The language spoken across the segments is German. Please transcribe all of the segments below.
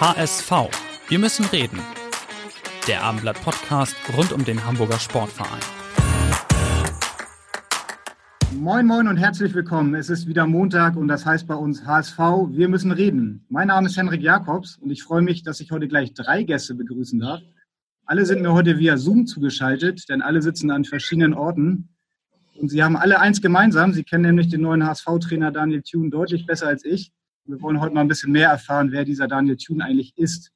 HSV. Wir müssen reden. Der Abendblatt-Podcast rund um den Hamburger Sportverein. Moin, moin und herzlich willkommen. Es ist wieder Montag und das heißt bei uns HSV, wir müssen reden. Mein Name ist Henrik Jakobs und ich freue mich, dass ich heute gleich drei Gäste begrüßen darf. Alle sind mir heute via Zoom zugeschaltet, denn alle sitzen an verschiedenen Orten. Und sie haben alle eins gemeinsam. Sie kennen nämlich den neuen HSV-Trainer Daniel Thune deutlich besser als ich. Wir wollen heute mal ein bisschen mehr erfahren, wer dieser Daniel Thune eigentlich ist.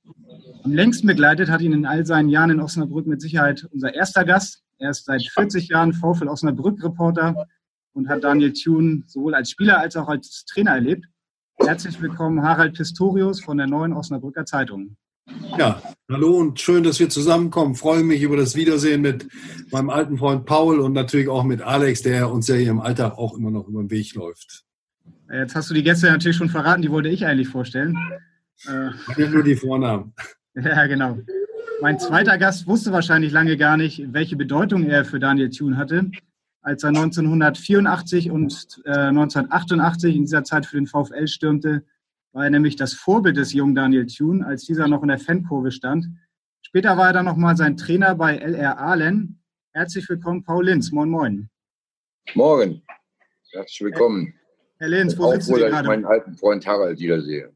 Am längsten begleitet hat ihn in all seinen Jahren in Osnabrück mit Sicherheit unser erster Gast. Er ist seit 40 Jahren VfL Osnabrück-Reporter und hat Daniel Thune sowohl als Spieler als auch als Trainer erlebt. Herzlich willkommen, Harald Pistorius von der Neuen Osnabrücker Zeitung. Ja, hallo und schön, dass wir zusammenkommen. Freue mich über das Wiedersehen mit meinem alten Freund Paul und natürlich auch mit Alex, der uns ja hier im Alltag auch immer noch über den Weg läuft. Jetzt hast du die Gäste natürlich schon verraten, die wollte ich eigentlich vorstellen. Äh, nur die Vornamen. Ja, genau. Mein zweiter Gast wusste wahrscheinlich lange gar nicht, welche Bedeutung er für Daniel Thune hatte. Als er 1984 und äh, 1988 in dieser Zeit für den VfL stürmte, war er nämlich das Vorbild des jungen Daniel Thune, als dieser noch in der Fankurve stand. Später war er dann nochmal sein Trainer bei LR Ahlen. Herzlich willkommen, Paul Linz. Moin, moin. Morgen. Herzlich willkommen. Herr Lenz, wo sitzen Sie ich gerade? meinen alten Freund Harald wiedersehe.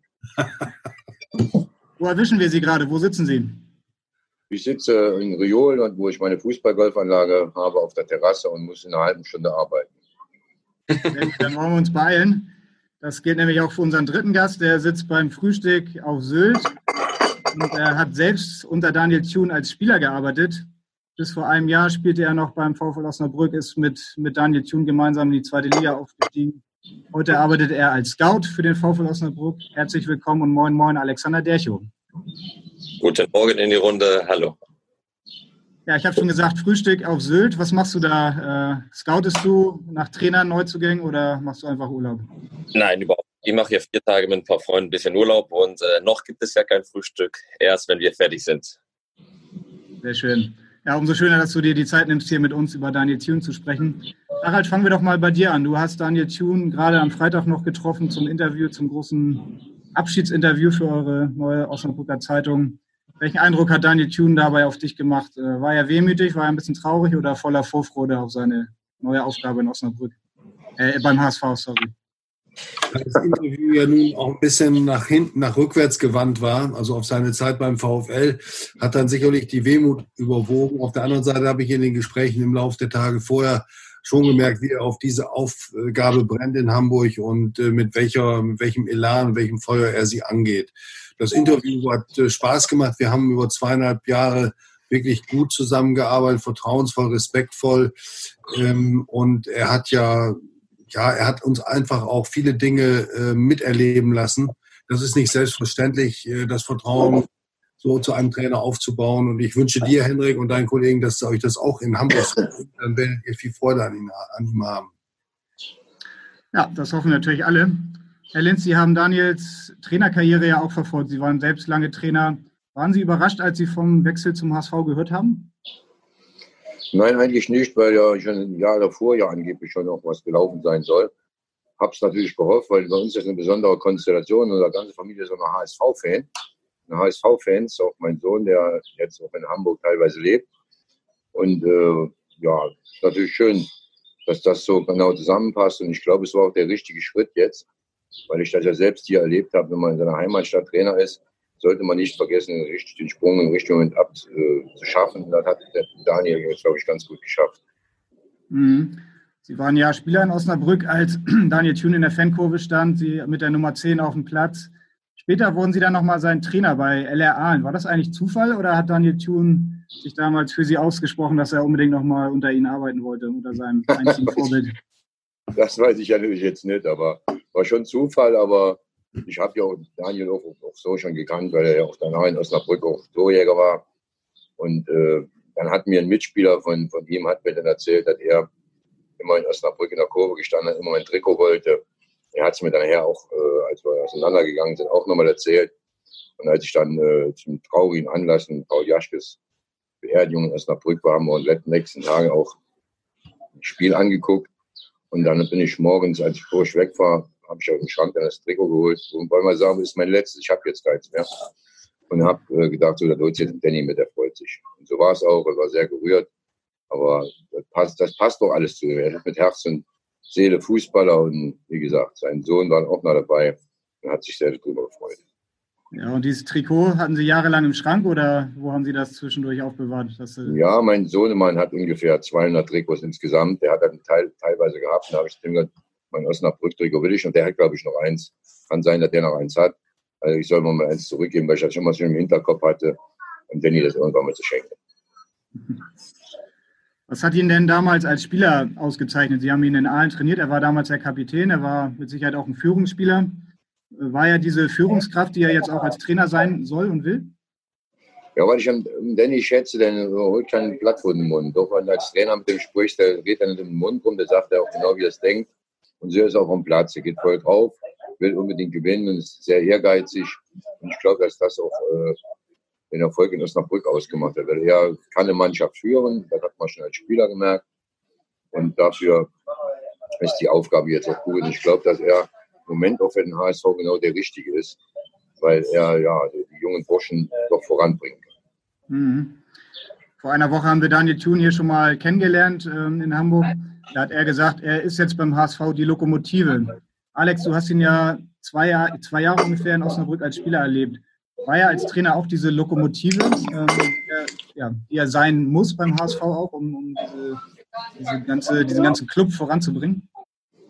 Wo erwischen wir Sie gerade? Wo sitzen Sie? Ich sitze in Riol, und wo ich meine Fußballgolfanlage habe, auf der Terrasse und muss in einer halben Stunde arbeiten. Dann wollen wir uns beeilen. Das gilt nämlich auch für unseren dritten Gast. Der sitzt beim Frühstück auf Sylt und er hat selbst unter Daniel Thune als Spieler gearbeitet. Bis vor einem Jahr spielte er noch beim VfL Osnabrück, ist mit, mit Daniel Thune gemeinsam in die zweite Liga aufgestiegen. Heute arbeitet er als Scout für den VfL Osnabrück. Herzlich willkommen und moin moin Alexander Derchow. Guten Morgen in die Runde. Hallo. Ja, ich habe schon gesagt, Frühstück auf Sylt. Was machst du da? Äh, scoutest du nach Trainern Neuzugängen oder machst du einfach Urlaub? Nein, überhaupt. Ich mache hier vier Tage mit ein paar Freunden ein bisschen Urlaub und äh, noch gibt es ja kein Frühstück. Erst wenn wir fertig sind. Sehr schön. Ja, umso schöner, dass du dir die Zeit nimmst, hier mit uns über Daniel Thune zu sprechen. Harald, fangen wir doch mal bei dir an. Du hast Daniel Thune gerade am Freitag noch getroffen zum Interview, zum großen Abschiedsinterview für eure neue Osnabrücker Zeitung. Welchen Eindruck hat Daniel Thune dabei auf dich gemacht? Äh, war er wehmütig, war er ein bisschen traurig oder voller Vorfreude auf seine neue Aufgabe in Osnabrück? Äh, beim HSV, sorry. Das Interview ja nun auch ein bisschen nach hinten, nach rückwärts gewandt war, also auf seine Zeit beim VfL, hat dann sicherlich die Wehmut überwogen. Auf der anderen Seite habe ich in den Gesprächen im Laufe der Tage vorher schon gemerkt, wie er auf diese Aufgabe brennt in Hamburg und äh, mit, welcher, mit welchem Elan, welchem Feuer er sie angeht. Das Interview hat äh, Spaß gemacht. Wir haben über zweieinhalb Jahre wirklich gut zusammengearbeitet, vertrauensvoll, respektvoll. Ähm, und er hat ja, ja, er hat uns einfach auch viele Dinge äh, miterleben lassen. Das ist nicht selbstverständlich, das Vertrauen so zu einem Trainer aufzubauen. Und ich wünsche dir, Henrik, und deinen Kollegen, dass euch das auch in Hamburg tut. Dann werdet ihr viel Freude an ihm, an ihm haben. Ja, das hoffen natürlich alle. Herr Linz, Sie haben Daniels Trainerkarriere ja auch verfolgt. Sie waren selbst lange Trainer. Waren Sie überrascht, als Sie vom Wechsel zum HSV gehört haben? Nein, eigentlich nicht, weil ja schon ein Jahr davor ja angeblich schon noch was gelaufen sein soll. Hab's natürlich gehofft, weil bei uns ist eine besondere Konstellation. Unsere ganze Familie ist immer HSV-Fan. HSV-Fans, auch mein Sohn, der jetzt auch in Hamburg teilweise lebt. Und äh, ja, ist natürlich schön, dass das so genau zusammenpasst. Und ich glaube, es war auch der richtige Schritt jetzt, weil ich das ja selbst hier erlebt habe, wenn man in seiner Heimatstadt Trainer ist, sollte man nicht vergessen, richtig den Sprung im richtigen Moment abzuschaffen. Äh, das hat Daniel jetzt, glaube ich, ganz gut geschafft. Mhm. Sie waren ja Spieler in Osnabrück, als Daniel Thune in der Fankurve stand, Sie mit der Nummer 10 auf dem Platz. Später wurden Sie dann nochmal sein Trainer bei LR Aalen. War das eigentlich Zufall oder hat Daniel Thune sich damals für Sie ausgesprochen, dass er unbedingt nochmal unter Ihnen arbeiten wollte, unter seinem einzigen Vorbild? Das weiß ich natürlich jetzt nicht, aber war schon Zufall, aber ich habe ja auch Daniel auch, auch, so schon gekannt, weil er ja auch danach in Osnabrück auch Torjäger war. Und äh, dann hat mir ein Mitspieler von, von ihm hat mir dann erzählt, dass er immer in Osnabrück in der Kurve gestanden hat, immer mein Trikot wollte. Er hat es mir nachher auch, äh, als wir auseinandergegangen sind, auch nochmal erzählt. Und als ich dann äh, zum traurigen Anlass in Paul Jaschkes Beerdigung in Osnabrück war, haben wir uns nächsten Tagen auch ein Spiel angeguckt. Und dann bin ich morgens, als ich frisch weg war, habe ich aus dem Schrank dann das Trikot geholt und wollte mal sagen, das ist mein letztes, ich habe jetzt keins mehr. Und habe äh, gedacht, so, da holt jetzt Danny mit, der freut sich. Und so war es auch, er war sehr gerührt. Aber das passt, das passt doch alles zu ihm. Er ist mit Herz und Seele Fußballer und wie gesagt, sein Sohn war auch noch dabei und hat sich sehr darüber gefreut. Ja, und dieses Trikot hatten Sie jahrelang im Schrank oder wo haben Sie das zwischendurch aufbewahrt? Ja, mein Sohnemann hat ungefähr 200 Trikots insgesamt. Der hat dann Teil, teilweise gehabt. Da habe ich dem gesagt, mein Osnabrück-Trikot will ich und der hat, glaube ich, noch eins. Kann sein, dass der noch eins hat. Also ich soll mal eins zurückgeben, weil ich das schon mal so im Hinterkopf hatte und Danny das irgendwann mal zu schenken. Was hat ihn denn damals als Spieler ausgezeichnet? Sie haben ihn in Aalen trainiert. Er war damals der Kapitän. Er war mit Sicherheit auch ein Führungsspieler. War er diese Führungskraft, die er jetzt auch als Trainer sein soll und will? Ja, weil ich an Danny schätze, der holt kein Blatt vor den Mund. Doch wenn als Trainer mit dem spricht, der geht dann in den Mund rum, der sagt er auch genau, wie er es denkt. Und so ist auch am Platz. Er geht voll drauf, will unbedingt gewinnen und ist sehr ehrgeizig. Und ich glaube, dass das auch äh, den Erfolg in Osnabrück ausgemacht hat. Weil er kann eine Mannschaft führen, das hat man schon als Spieler gemerkt. Und dafür ist die Aufgabe jetzt auch gut. Und ich glaube, dass er Moment auch für den HSV genau der richtige ist, weil er ja die jungen Burschen doch voranbringen kann. Mhm. Vor einer Woche haben wir Daniel Thun hier schon mal kennengelernt ähm, in Hamburg. Da hat er gesagt, er ist jetzt beim HSV die Lokomotive. Alex, du hast ihn ja zwei, Jahr, zwei Jahre ungefähr in Osnabrück als Spieler erlebt. War er als Trainer auch diese Lokomotive, ähm, ja, die er sein muss beim HSV auch, um, um diese, diese ganze, diesen ganzen Club voranzubringen?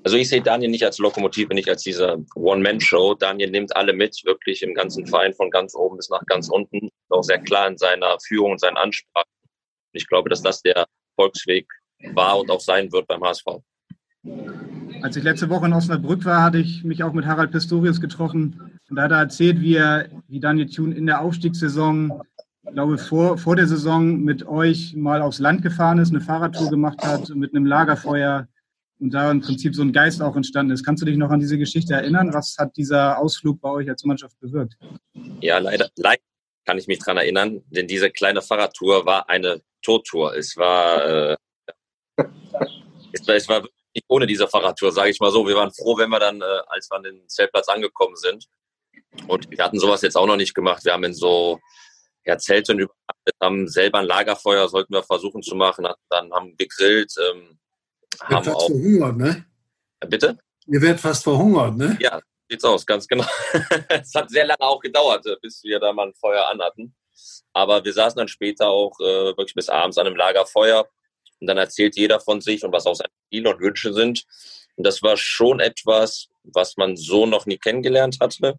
Also ich sehe Daniel nicht als Lokomotive, nicht als diese One-Man-Show. Daniel nimmt alle mit, wirklich im ganzen Verein von ganz oben bis nach ganz unten. Auch sehr klar in seiner Führung und seinen Ansprachen. Ich glaube, dass das der Volksweg war und auch sein wird beim HSV. Als ich letzte Woche in Osnabrück war, hatte ich mich auch mit Harald Pistorius getroffen. Und da hat er erzählt, wie, er, wie Daniel Thun in der Aufstiegssaison, ich glaube vor, vor der Saison mit euch mal aufs Land gefahren ist, eine Fahrradtour gemacht hat mit einem Lagerfeuer und da im Prinzip so ein Geist auch entstanden ist. Kannst du dich noch an diese Geschichte erinnern? Was hat dieser Ausflug bei euch als Mannschaft bewirkt? Ja, leider, leider kann ich mich daran erinnern, denn diese kleine Fahrradtour war eine Tortour. Es war, äh, es war, es war nicht ohne diese Fahrradtour, sage ich mal so. Wir waren froh, wenn wir dann, äh, als wir an den Zeltplatz angekommen sind. Und wir hatten sowas jetzt auch noch nicht gemacht. Wir haben in so ja, Zelten übernachtet, haben selber ein Lagerfeuer, sollten wir versuchen zu machen, dann haben gegrillt, ähm, haben fast auch. verhungert, ne? Bitte? Ihr werdet fast verhungert, ne? Ja, sieht's aus, ganz genau. es hat sehr lange auch gedauert, äh, bis wir da mal ein Feuer anhatten. Aber wir saßen dann später auch äh, wirklich bis abends an einem Lagerfeuer und dann erzählt jeder von sich und was auch seine Ziele und Wünsche sind. Und das war schon etwas, was man so noch nie kennengelernt hatte.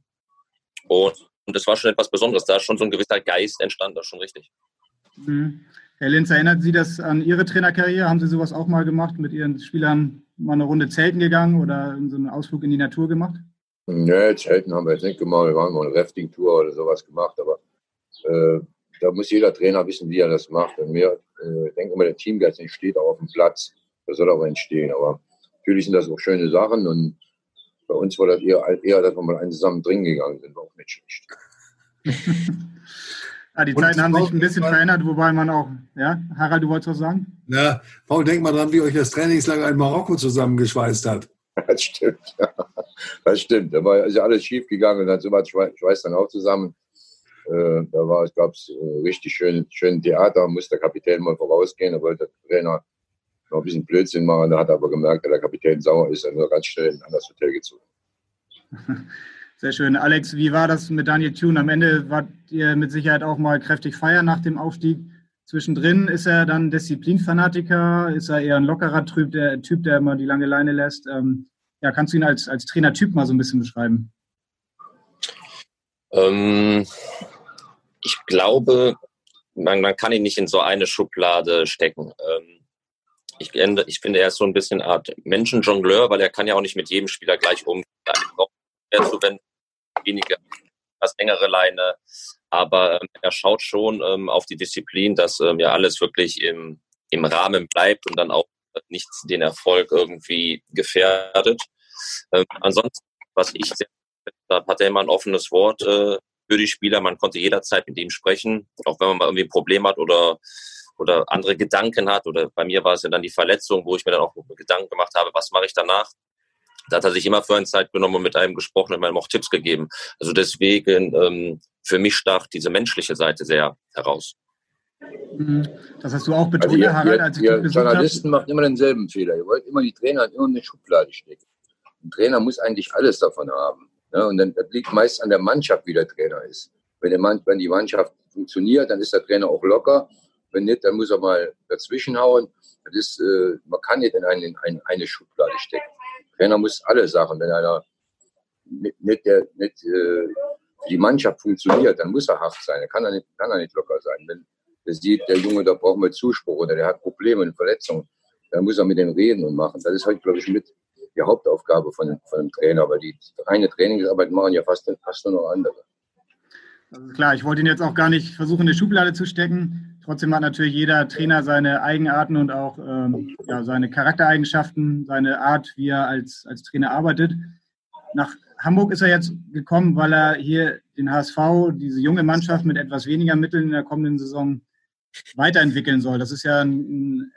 Und, und das war schon etwas Besonderes. Da ist schon so ein gewisser Geist entstanden, das ist schon richtig. Mhm. Herr Linz, erinnert Sie das an Ihre Trainerkarriere? Haben Sie sowas auch mal gemacht, mit Ihren Spielern mal eine Runde Zelten gegangen oder so einen Ausflug in die Natur gemacht? Nee, Zelten haben wir jetzt nicht gemacht. Wir haben mal eine Rafting-Tour oder sowas gemacht, aber äh, da muss jeder Trainer wissen, wie er das macht. Und mir, äh, ich denke immer, der Teamgeist entsteht auch auf dem Platz. Das soll auch entstehen. Aber natürlich sind das auch schöne Sachen und bei uns war das eher, eher dass wir mal einen zusammen drin gegangen sind, war auch nicht schlecht. Ja, die Zeiten haben sich ein bisschen verändert, wobei man auch, ja, Harald, du wolltest was sagen? Ja, Paul, denk mal dran, wie euch das Trainingslager in Marokko zusammengeschweißt hat. Das stimmt, ja. Das stimmt. Da war ja alles schief gegangen und dann so was schweißt dann auch zusammen. Äh, da war es, glaube ich, richtig schön, schön Theater, musste der Kapitän mal vorausgehen, da wollte der Trainer noch ein bisschen Blödsinn machen, da hat er aber gemerkt, dass der Kapitän sauer ist, dann ganz schnell in ein anderes Hotel gezogen. Sehr schön. Alex, wie war das mit Daniel Thune? Am Ende wart ihr mit Sicherheit auch mal kräftig feiern nach dem Aufstieg. Zwischendrin ist er dann Disziplinfanatiker, ist er eher ein lockerer Typ, der, typ, der immer die lange Leine lässt. Ähm, ja, kannst du ihn als, als Trainertyp mal so ein bisschen beschreiben? Ähm, ich glaube, man, man kann ihn nicht in so eine Schublade stecken. Ähm, ich, ich finde, er ist so ein bisschen Art Menschenjongleur, weil er kann ja auch nicht mit jedem Spieler gleich umgehen. Zu wenden, weniger, was engere Leine. Aber ähm, er schaut schon ähm, auf die Disziplin, dass ja alles wirklich im, im Rahmen bleibt und dann auch nichts den Erfolg irgendwie gefährdet. Ansonsten, was ich sehr, da hat er immer ein offenes Wort äh, für die Spieler. Man konnte jederzeit mit ihm sprechen, auch wenn man mal irgendwie ein Problem hat oder oder andere Gedanken hat. Oder bei mir war es ja dann die Verletzung, wo ich mir dann auch Gedanken gemacht habe, was mache ich danach? Da hat er sich immer für eine Zeit genommen und mit einem gesprochen und mir auch Tipps gegeben. Also deswegen, ähm, für mich stach diese menschliche Seite sehr heraus. Mhm. Das hast du auch betont, also ihr, Harald, als ich ihr Journalisten machen immer denselben Fehler. Ihr wollt immer die Trainer in irgendeine Schublade stecken. Ein Trainer muss eigentlich alles davon haben. Ne? Und dann das liegt meist an der Mannschaft, wie der Trainer ist. Wenn, Mann, wenn die Mannschaft funktioniert, dann ist der Trainer auch locker. Wenn nicht, dann muss er mal dazwischenhauen. Das ist, äh, man kann nicht in eine, in eine Schublade stecken. Der Trainer muss alle Sachen. Wenn einer nicht, nicht, der, nicht äh, die Mannschaft funktioniert, dann muss er hart sein. Dann kann er nicht, kann er nicht locker sein. Wenn er sieht, der Junge, da braucht man Zuspruch oder der hat Probleme und Verletzungen, dann muss er mit dem reden und machen. Das ist halt, glaube ich, mit die Hauptaufgabe von, von dem Trainer. Aber die reine Trainingsarbeit machen ja fast, fast nur noch andere. Also klar, ich wollte ihn jetzt auch gar nicht versuchen, in eine Schublade zu stecken. Trotzdem hat natürlich jeder Trainer seine Eigenarten und auch ähm, ja, seine Charaktereigenschaften, seine Art, wie er als, als Trainer arbeitet. Nach Hamburg ist er jetzt gekommen, weil er hier den HSV, diese junge Mannschaft mit etwas weniger Mitteln in der kommenden Saison weiterentwickeln soll. Das ist ja, ein,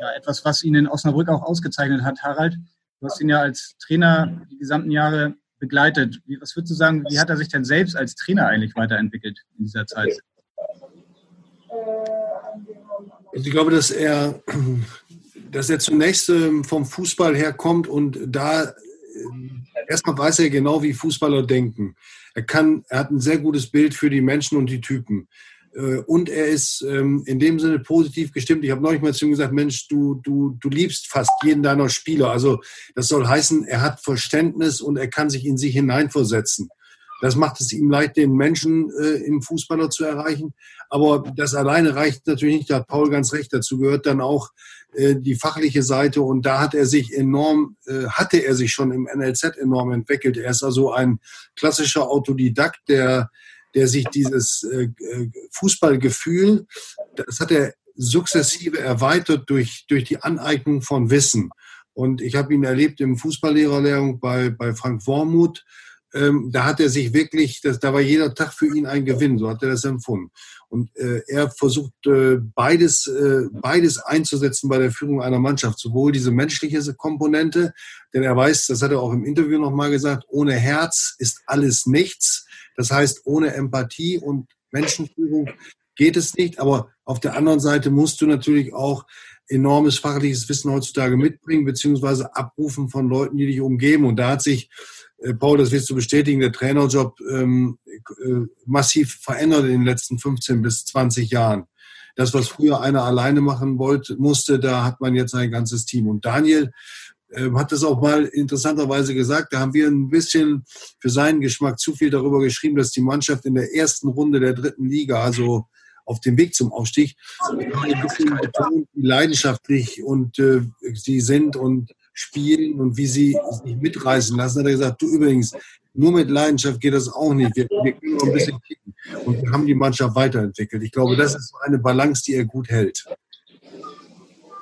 ja etwas, was ihn in Osnabrück auch ausgezeichnet hat, Harald. Du hast ihn ja als Trainer die gesamten Jahre begleitet. Wie, was würdest du sagen, wie hat er sich denn selbst als Trainer eigentlich weiterentwickelt in dieser Zeit? Also ich glaube, dass er, dass er zunächst ähm, vom Fußball her kommt und da äh, erstmal weiß er genau, wie Fußballer denken. Er kann, er hat ein sehr gutes Bild für die Menschen und die Typen. Äh, und er ist ähm, in dem Sinne positiv gestimmt. Ich habe neulich mal zu ihm gesagt, Mensch, du, du, du liebst fast jeden deiner Spieler. Also das soll heißen, er hat Verständnis und er kann sich in sich hineinversetzen. Das macht es ihm leicht, den Menschen äh, im Fußballer zu erreichen. Aber das alleine reicht natürlich nicht. Da hat Paul ganz recht. Dazu gehört dann auch äh, die fachliche Seite. Und da hat er sich enorm, äh, hatte er sich schon im NLZ enorm entwickelt. Er ist also ein klassischer Autodidakt, der der sich dieses äh, äh, Fußballgefühl, das hat er sukzessive erweitert durch, durch die Aneignung von Wissen. Und ich habe ihn erlebt im Fußballlehrerlehrung bei, bei Frank Wormuth. Ähm, da hat er sich wirklich, das, da war jeder Tag für ihn ein Gewinn, so hat er das empfunden. Und äh, er versucht äh, beides, äh, beides einzusetzen bei der Führung einer Mannschaft, sowohl diese menschliche Komponente, denn er weiß, das hat er auch im Interview nochmal gesagt, ohne Herz ist alles nichts. Das heißt, ohne Empathie und Menschenführung geht es nicht. Aber auf der anderen Seite musst du natürlich auch enormes fachliches Wissen heutzutage mitbringen, beziehungsweise abrufen von Leuten, die dich umgeben. Und da hat sich, Paul, das wirst du bestätigen, der Trainerjob ähm, äh, massiv verändert in den letzten 15 bis 20 Jahren. Das, was früher einer alleine machen wollte, musste, da hat man jetzt ein ganzes Team. Und Daniel ähm, hat das auch mal interessanterweise gesagt. Da haben wir ein bisschen für seinen Geschmack zu viel darüber geschrieben, dass die Mannschaft in der ersten Runde der dritten Liga, also auf dem Weg zum Aufstieg, ein bisschen betont, wie leidenschaftlich und äh, sie sind und spielen und wie sie sich mitreißen lassen. Hat er gesagt, du übrigens, nur mit Leidenschaft geht das auch nicht. Wir, wir können noch ein bisschen kicken. Und wir haben die Mannschaft weiterentwickelt. Ich glaube, das ist eine Balance, die er gut hält.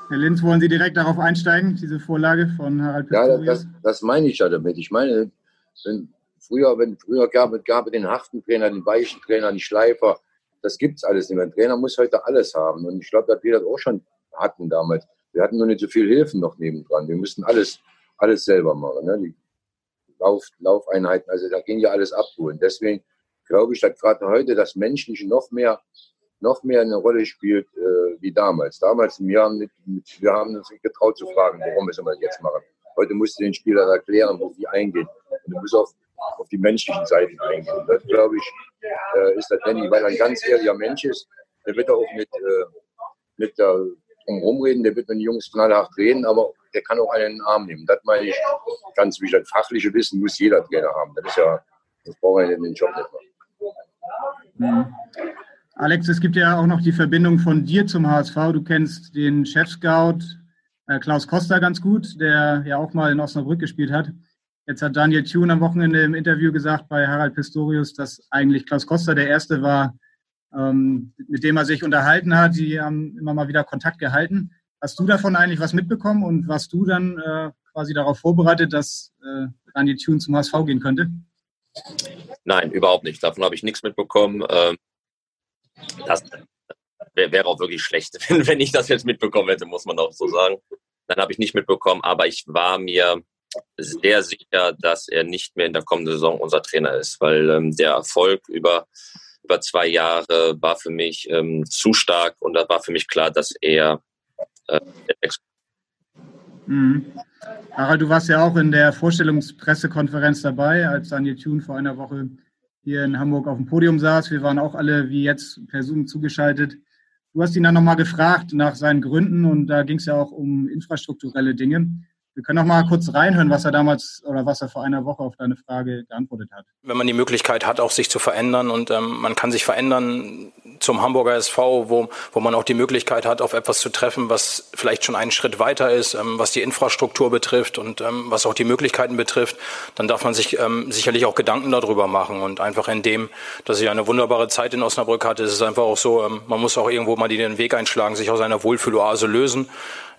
Herr Linz, wollen Sie direkt darauf einsteigen, diese Vorlage von Harald Pistorius? Ja, das, das meine ich ja damit. Ich meine, wenn früher, wenn früher gab, gab es den harten Trainer, den weichen Trainer, den Schleifer, das gibt es alles nicht mehr. Ein Trainer muss heute alles haben. Und ich glaube, dass wir das auch schon hatten damals. Wir hatten nur nicht so viel Hilfen noch nebendran. Wir mussten alles, alles selber machen. Ne? Die Lauf, Laufeinheiten, also da ging ja alles abholen. Deswegen glaube ich, dass gerade heute das Menschliche noch mehr noch mehr eine Rolle spielt äh, wie damals. Damals, wir haben, nicht, wir haben uns nicht getraut zu fragen, warum müssen wir das jetzt machen. Heute musst du den Spielern erklären, wo die eingehen. Und du musst auf, auf die menschlichen Seiten eingehen. Und das, glaube ich, äh, ist der Danny, weil er ein ganz ehrlicher Mensch ist. Der wird auch mit, äh, mit der drum reden, der wird mit den Jungs knallhart reden, aber der kann auch einen in den Arm nehmen. Das meine ich ganz wichtig. Das fachliche Wissen muss jeder Trainer haben. Das ist ja, das brauchen wir in den Job nicht machen. Mhm. Alex, es gibt ja auch noch die Verbindung von dir zum HSV. Du kennst den Chef-Scout äh, Klaus Costa ganz gut, der ja auch mal in Osnabrück gespielt hat. Jetzt hat Daniel Thune am Wochenende im Interview gesagt bei Harald Pistorius, dass eigentlich Klaus Costa der Erste war, ähm, mit dem er sich unterhalten hat. Die haben immer mal wieder Kontakt gehalten. Hast du davon eigentlich was mitbekommen und warst du dann äh, quasi darauf vorbereitet, dass äh, Daniel Thune zum HSV gehen könnte? Nein, überhaupt nicht. Davon habe ich nichts mitbekommen. Ähm, das wäre auch wirklich schlecht, wenn ich das jetzt mitbekommen hätte, muss man auch so sagen. Dann habe ich nicht mitbekommen, aber ich war mir sehr sicher, dass er nicht mehr in der kommenden Saison unser Trainer ist, weil ähm, der Erfolg über, über zwei Jahre war für mich ähm, zu stark und da war für mich klar, dass er äh, mhm. Harald, du warst ja auch in der Vorstellungspressekonferenz dabei, als Daniel Thune vor einer Woche hier in Hamburg auf dem Podium saß. Wir waren auch alle wie jetzt per Zoom zugeschaltet. Du hast ihn dann nochmal gefragt nach seinen Gründen und da ging es ja auch um infrastrukturelle Dinge. Wir können noch mal kurz reinhören, was er damals oder was er vor einer Woche auf deine Frage geantwortet hat. Wenn man die Möglichkeit hat, auch sich zu verändern und ähm, man kann sich verändern zum Hamburger SV, wo, wo man auch die Möglichkeit hat, auf etwas zu treffen, was vielleicht schon einen Schritt weiter ist, ähm, was die Infrastruktur betrifft und ähm, was auch die Möglichkeiten betrifft, dann darf man sich ähm, sicherlich auch Gedanken darüber machen und einfach in dem, dass ich eine wunderbare Zeit in Osnabrück hatte, ist es einfach auch so, ähm, man muss auch irgendwo mal den Weg einschlagen, sich aus einer Wohlfühloase lösen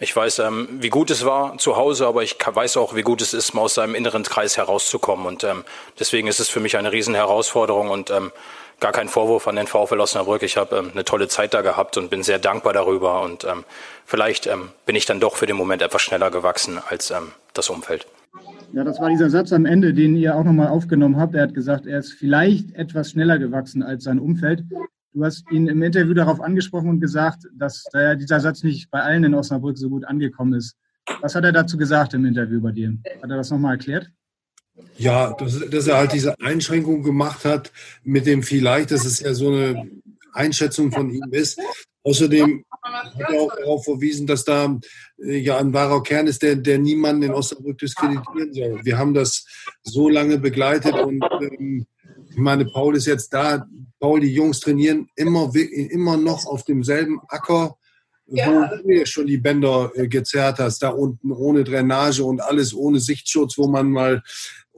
ich weiß, ähm, wie gut es war zu Hause, aber ich weiß auch, wie gut es ist, mal aus seinem inneren Kreis herauszukommen. Und ähm, deswegen ist es für mich eine riesen Herausforderung und ähm, gar kein Vorwurf an den VfL Osnabrück. Ich habe ähm, eine tolle Zeit da gehabt und bin sehr dankbar darüber. Und ähm, vielleicht ähm, bin ich dann doch für den Moment etwas schneller gewachsen als ähm, das Umfeld. Ja, das war dieser Satz am Ende, den ihr auch nochmal aufgenommen habt. Er hat gesagt, er ist vielleicht etwas schneller gewachsen als sein Umfeld. Du hast ihn im Interview darauf angesprochen und gesagt, dass dieser Satz nicht bei allen in Osnabrück so gut angekommen ist. Was hat er dazu gesagt im Interview bei dir? Hat er das nochmal erklärt? Ja, dass, dass, er halt diese Einschränkung gemacht hat mit dem vielleicht, dass es ja so eine Einschätzung von ihm ist. Außerdem hat er auch darauf verwiesen, dass da äh, ja ein wahrer Kern ist, der, der niemanden in Osnabrück diskreditieren soll. Wir haben das so lange begleitet und ähm, ich meine, Paul ist jetzt da. Paul, die Jungs trainieren immer, immer noch auf demselben Acker, ja. wo du ja schon die Bänder äh, gezerrt hast, da unten ohne Drainage und alles ohne Sichtschutz, wo man mal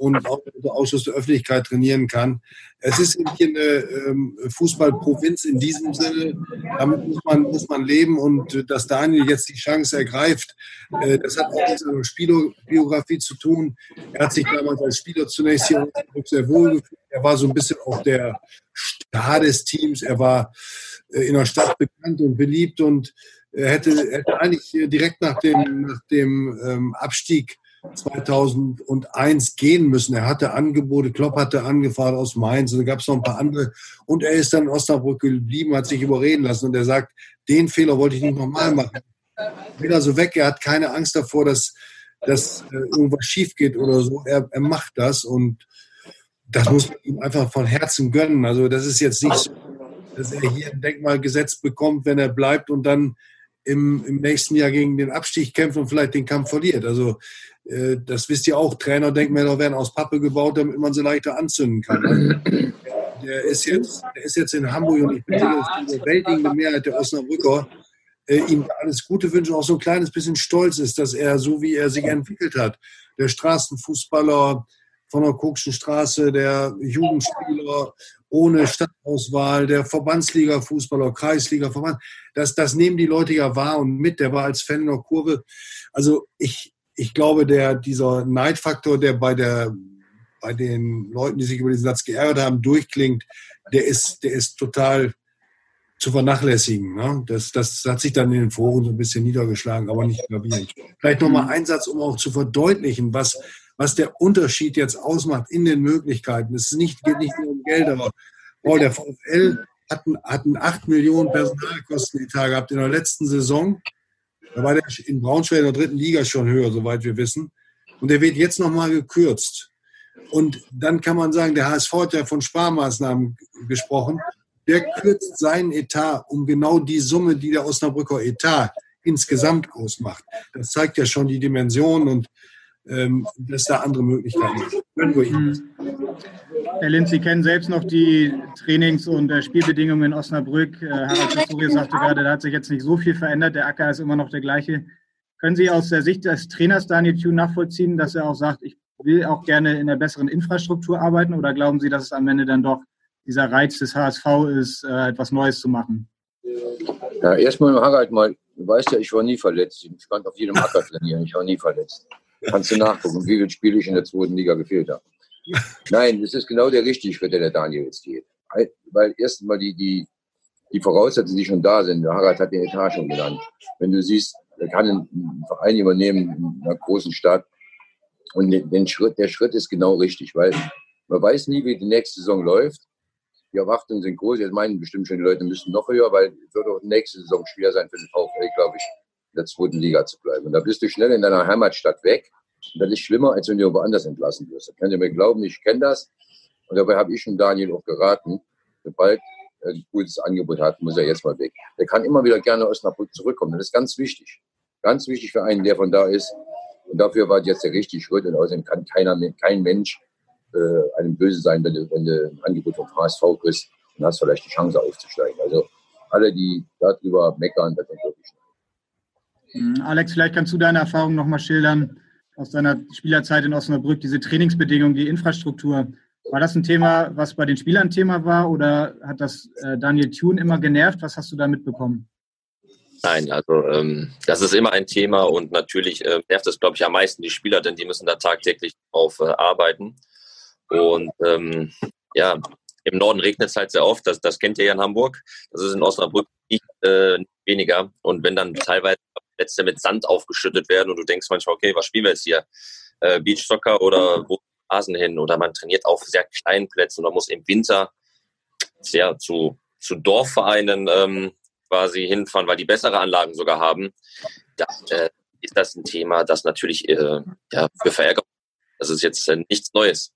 und auch unter Ausschuss der Öffentlichkeit trainieren kann. Es ist hier eine ähm, Fußballprovinz in diesem Sinne. Damit muss man, muss man leben und äh, dass Daniel jetzt die Chance ergreift, äh, das hat auch mit seiner Spielbiografie zu tun. Er hat sich damals als Spieler zunächst hier sehr wohl gefühlt. Er war so ein bisschen auch der Star des Teams. Er war äh, in der Stadt bekannt und beliebt und er hätte, hätte eigentlich direkt nach dem, nach dem ähm, Abstieg 2001 gehen müssen. Er hatte Angebote, Klopp hatte angefahren aus Mainz, und da gab es noch ein paar andere. Und er ist dann in Osnabrück geblieben, hat sich überreden lassen. Und er sagt, den Fehler wollte ich nicht nochmal machen. Will also weg, er hat keine Angst davor, dass, dass äh, irgendwas schief geht oder so. Er, er macht das und das muss man ihm einfach von Herzen gönnen. Also das ist jetzt nicht so, dass er hier ein Denkmal gesetzt bekommt, wenn er bleibt und dann im, im nächsten Jahr gegen den Abstieg kämpft und vielleicht den Kampf verliert. Also äh, das wisst ihr auch, Trainerdenkmäler werden aus Pappe gebaut, damit man sie leichter anzünden kann. Also, der, ist jetzt, der ist jetzt in Hamburg und ich bin sicher, dass die überwältigende Mehrheit der Osnabrücker äh, ihm alles Gute wünschen, auch so ein kleines bisschen stolz ist, dass er so, wie er sich entwickelt hat, der Straßenfußballer von der Kokschen Straße, der Jugendspieler ohne Stadtauswahl, der Verbandsliga-Fußballer, Kreisliga-Verband, das, das nehmen die Leute ja wahr und mit. Der war als Fan in der Kurve. Also ich, ich glaube, der, dieser Neidfaktor, der bei, der bei den Leuten, die sich über diesen Satz geärgert haben, durchklingt, der ist, der ist total zu vernachlässigen. Ne? Das, das hat sich dann in den Foren so ein bisschen niedergeschlagen, aber nicht gravierend. Vielleicht nochmal ein Satz, um auch zu verdeutlichen, was, was der Unterschied jetzt ausmacht in den Möglichkeiten. Es nicht, geht nicht nur um Geld, aber oh, der VfL hat, hat einen 8 Millionen Personalkostenetat gehabt in der letzten Saison. Da war der in Braunschweig in der dritten Liga schon höher, soweit wir wissen. Und der wird jetzt nochmal gekürzt. Und dann kann man sagen, der HSV hat ja von Sparmaßnahmen gesprochen. Der kürzt seinen Etat um genau die Summe, die der Osnabrücker Etat insgesamt ausmacht. Das zeigt ja schon die Dimension und ähm, dass da andere Möglichkeiten sind. Ihnen. Herr Linz, Sie kennen selbst noch die Trainings- und äh, Spielbedingungen in Osnabrück. Äh, Harald Pistorius sagte gerade, da hat sich jetzt nicht so viel verändert. Der Acker ist immer noch der gleiche. Können Sie aus der Sicht des Trainers Daniel Thune nachvollziehen, dass er auch sagt, ich will auch gerne in der besseren Infrastruktur arbeiten? Oder glauben Sie, dass es am Ende dann doch dieser Reiz des HSV ist, äh, etwas Neues zu machen? Ja, erstmal, Harald, mal, du weißt ja, ich war nie verletzt. Ich kann auf jedem Acker trainieren. Ich war nie verletzt. Kannst du nachgucken, wie viele Spiele ich in der zweiten Liga gefehlt habe. Nein, das ist genau der richtige Schritt, der der Daniel jetzt geht. Weil erstens mal die, die, die Voraussetzungen, die schon da sind, der Harald hat den Etat schon genannt. Wenn du siehst, er kann einen Verein übernehmen in einer großen Stadt. Und den Schritt, der Schritt ist genau richtig, weil man weiß nie, wie die nächste Saison läuft. Die Erwartungen sind groß. Jetzt meinen bestimmt schon die Leute müssen noch höher, weil es wird auch nächste Saison schwer sein für den VfL, glaube ich, der zweiten Liga zu bleiben. Und da bist du schnell in deiner Heimatstadt weg. Und das ist schlimmer, als wenn du woanders entlassen wirst. Da könnt ihr mir glauben, ich kenne das. Und dabei habe ich schon Daniel auch geraten, sobald er ein gutes Angebot hat, muss er jetzt mal weg. Der kann immer wieder gerne aus Osnabrück zurückkommen. Das ist ganz wichtig. Ganz wichtig für einen, der von da ist. Und dafür war jetzt der richtige Schritt. Und außerdem kann keiner, kein Mensch äh, einem böse sein, wenn du, wenn du ein Angebot vom HSV kriegst und hast vielleicht die Chance aufzusteigen. Also alle, die darüber meckern, das sind wirklich hm, Alex, vielleicht kannst du deine Erfahrungen nochmal schildern aus deiner Spielerzeit in Osnabrück, diese Trainingsbedingungen, die Infrastruktur. War das ein Thema, was bei den Spielern Thema war oder hat das äh, Daniel Thune immer genervt? Was hast du da mitbekommen? Nein, also ähm, das ist immer ein Thema und natürlich äh, nervt es, glaube ich, am meisten die Spieler, denn die müssen da tagtäglich drauf äh, arbeiten. Und ähm, ja, im Norden regnet es halt sehr oft, das, das kennt ihr ja in Hamburg. Das ist in Osnabrück nicht äh, weniger. Und wenn dann teilweise Plätze mit Sand aufgeschüttet werden und du denkst manchmal, okay, was spielen wir jetzt hier? Äh, Beach Soccer oder wo Rasen hin? Oder man trainiert auf sehr kleinen Plätzen oder muss im Winter sehr zu, zu Dorfvereinen ähm, quasi hinfahren, weil die bessere Anlagen sogar haben. Da äh, ist das ein Thema, das natürlich äh, ja, für Verärgerung. Das ist jetzt äh, nichts Neues.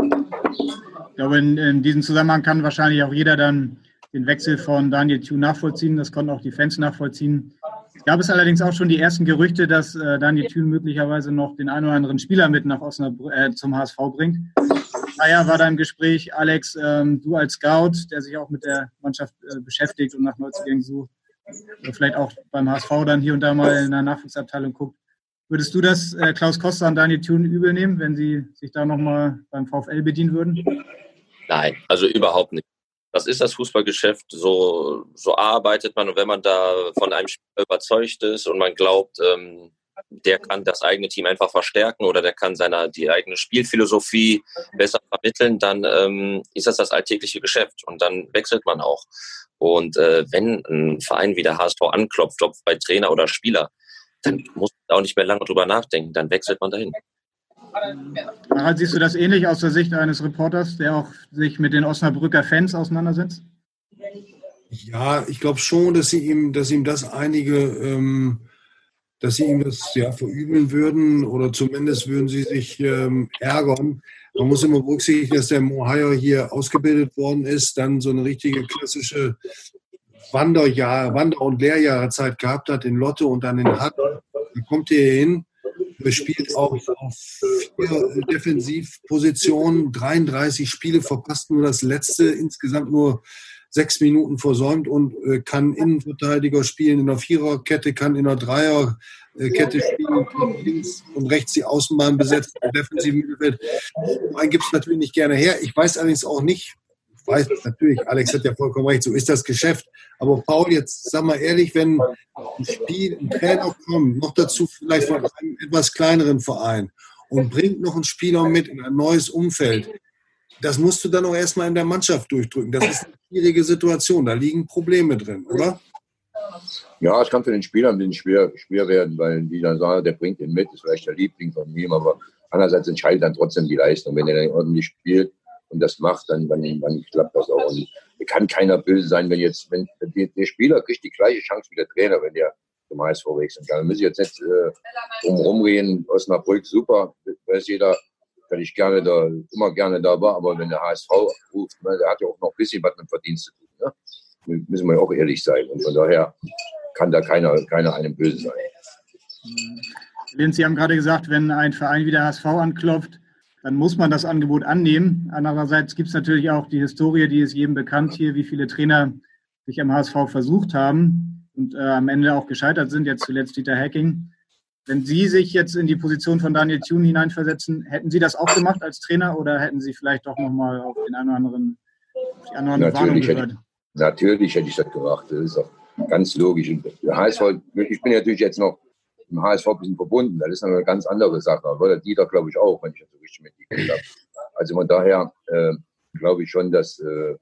Ich glaube, in, in diesem Zusammenhang kann wahrscheinlich auch jeder dann den Wechsel von Daniel Thune nachvollziehen. Das konnten auch die Fans nachvollziehen. Gab es allerdings auch schon die ersten Gerüchte, dass äh, Daniel Thune möglicherweise noch den einen oder anderen Spieler mit nach Osnabrück, äh, zum HSV bringt. Daher war da im Gespräch, Alex, ähm, du als Scout, der sich auch mit der Mannschaft äh, beschäftigt und nach Neuzugängen sucht, oder vielleicht auch beim HSV dann hier und da mal in der Nachwuchsabteilung guckt. Würdest du das äh, Klaus Koster und Daniel Thune übel nehmen, wenn sie sich da nochmal beim VfL bedienen würden? Nein, also überhaupt nicht. Das ist das Fußballgeschäft, so, so arbeitet man und wenn man da von einem Spieler überzeugt ist und man glaubt, ähm, der kann das eigene Team einfach verstärken oder der kann seine, die eigene Spielphilosophie besser vermitteln, dann ähm, ist das das alltägliche Geschäft und dann wechselt man auch. Und äh, wenn ein Verein wie der HSV anklopft, ob bei Trainer oder Spieler, dann muss man auch nicht mehr lange drüber nachdenken, dann wechselt man dahin. Harald, siehst du das ähnlich aus der Sicht eines Reporters, der auch sich mit den Osnabrücker Fans auseinandersetzt? Ja, ich glaube schon, dass sie ihm, dass ihm das einige, ähm, dass sie ihm das ja verübeln würden oder zumindest würden sie sich ähm, ärgern. Man muss immer berücksichtigen, dass der Mohio hier ausgebildet worden ist, dann so eine richtige klassische Wanderjahr, Wander- und Lehrjahrezeit gehabt hat in Lotte und dann in Hatt. Dann kommt hier hin spielt auch auf vier Defensivpositionen, 33 Spiele, verpasst nur das letzte, insgesamt nur sechs Minuten versäumt und äh, kann Innenverteidiger spielen in der Viererkette, kann in der Dreierkette spielen, links und rechts die Außenbahn besetzt, defensiven Mittelfeld. Einen gibt es natürlich nicht gerne her. Ich weiß allerdings auch nicht, ich weiß natürlich, Alex hat ja vollkommen recht, so ist das Geschäft. Aber Paul, jetzt sag mal ehrlich, wenn ein Spiel, ein Trainer kommt, noch dazu vielleicht von einem etwas kleineren Verein und bringt noch einen Spieler mit in ein neues Umfeld, das musst du dann auch erstmal in der Mannschaft durchdrücken. Das ist eine schwierige Situation, da liegen Probleme drin, oder? Ja, es kann für den Spieler ein bisschen schwer, schwer werden, weil die dann sagen, der bringt ihn mit, ist vielleicht der Liebling von ihm, aber andererseits entscheidet dann trotzdem die Leistung. Wenn er dann ordentlich spielt, und das macht, dann, dann, dann klappt das auch. Und kann keiner böse sein, wenn jetzt, wenn der, Spieler kriegt die gleiche Chance wie der Trainer, wenn der zum HSV wechseln kann. Dann muss ich jetzt nicht äh, rumreden, Osnabrück, super, weiß jeder, dass ich gerne da, immer gerne da war, aber wenn der HSV ruft, ne, der hat ja auch noch ein bisschen was mit Verdienst zu tun. Ne? Müssen wir auch ehrlich sein. Und von daher kann da keiner, keiner einem böse sein. Linz, Sie haben gerade gesagt, wenn ein Verein wie der HSV anklopft, dann muss man das Angebot annehmen. Andererseits gibt es natürlich auch die Historie, die ist jedem bekannt hier, wie viele Trainer sich am HSV versucht haben und äh, am Ende auch gescheitert sind, jetzt zuletzt Dieter Hacking. Wenn Sie sich jetzt in die Position von Daniel Thune hineinversetzen, hätten Sie das auch gemacht als Trainer oder hätten Sie vielleicht doch nochmal auf den einen oder anderen, auf die andere Warnung gehört? Natürlich hätte ich das gemacht. Das ist auch ganz logisch. Und HSV, ich bin natürlich jetzt noch im HSV ein bisschen verbunden. Das ist eine ganz andere Sache. Aber der Dieter, glaube ich, auch, wenn ich das so richtig mitgekriegt habe. Also von daher äh, glaube ich schon, dass, äh,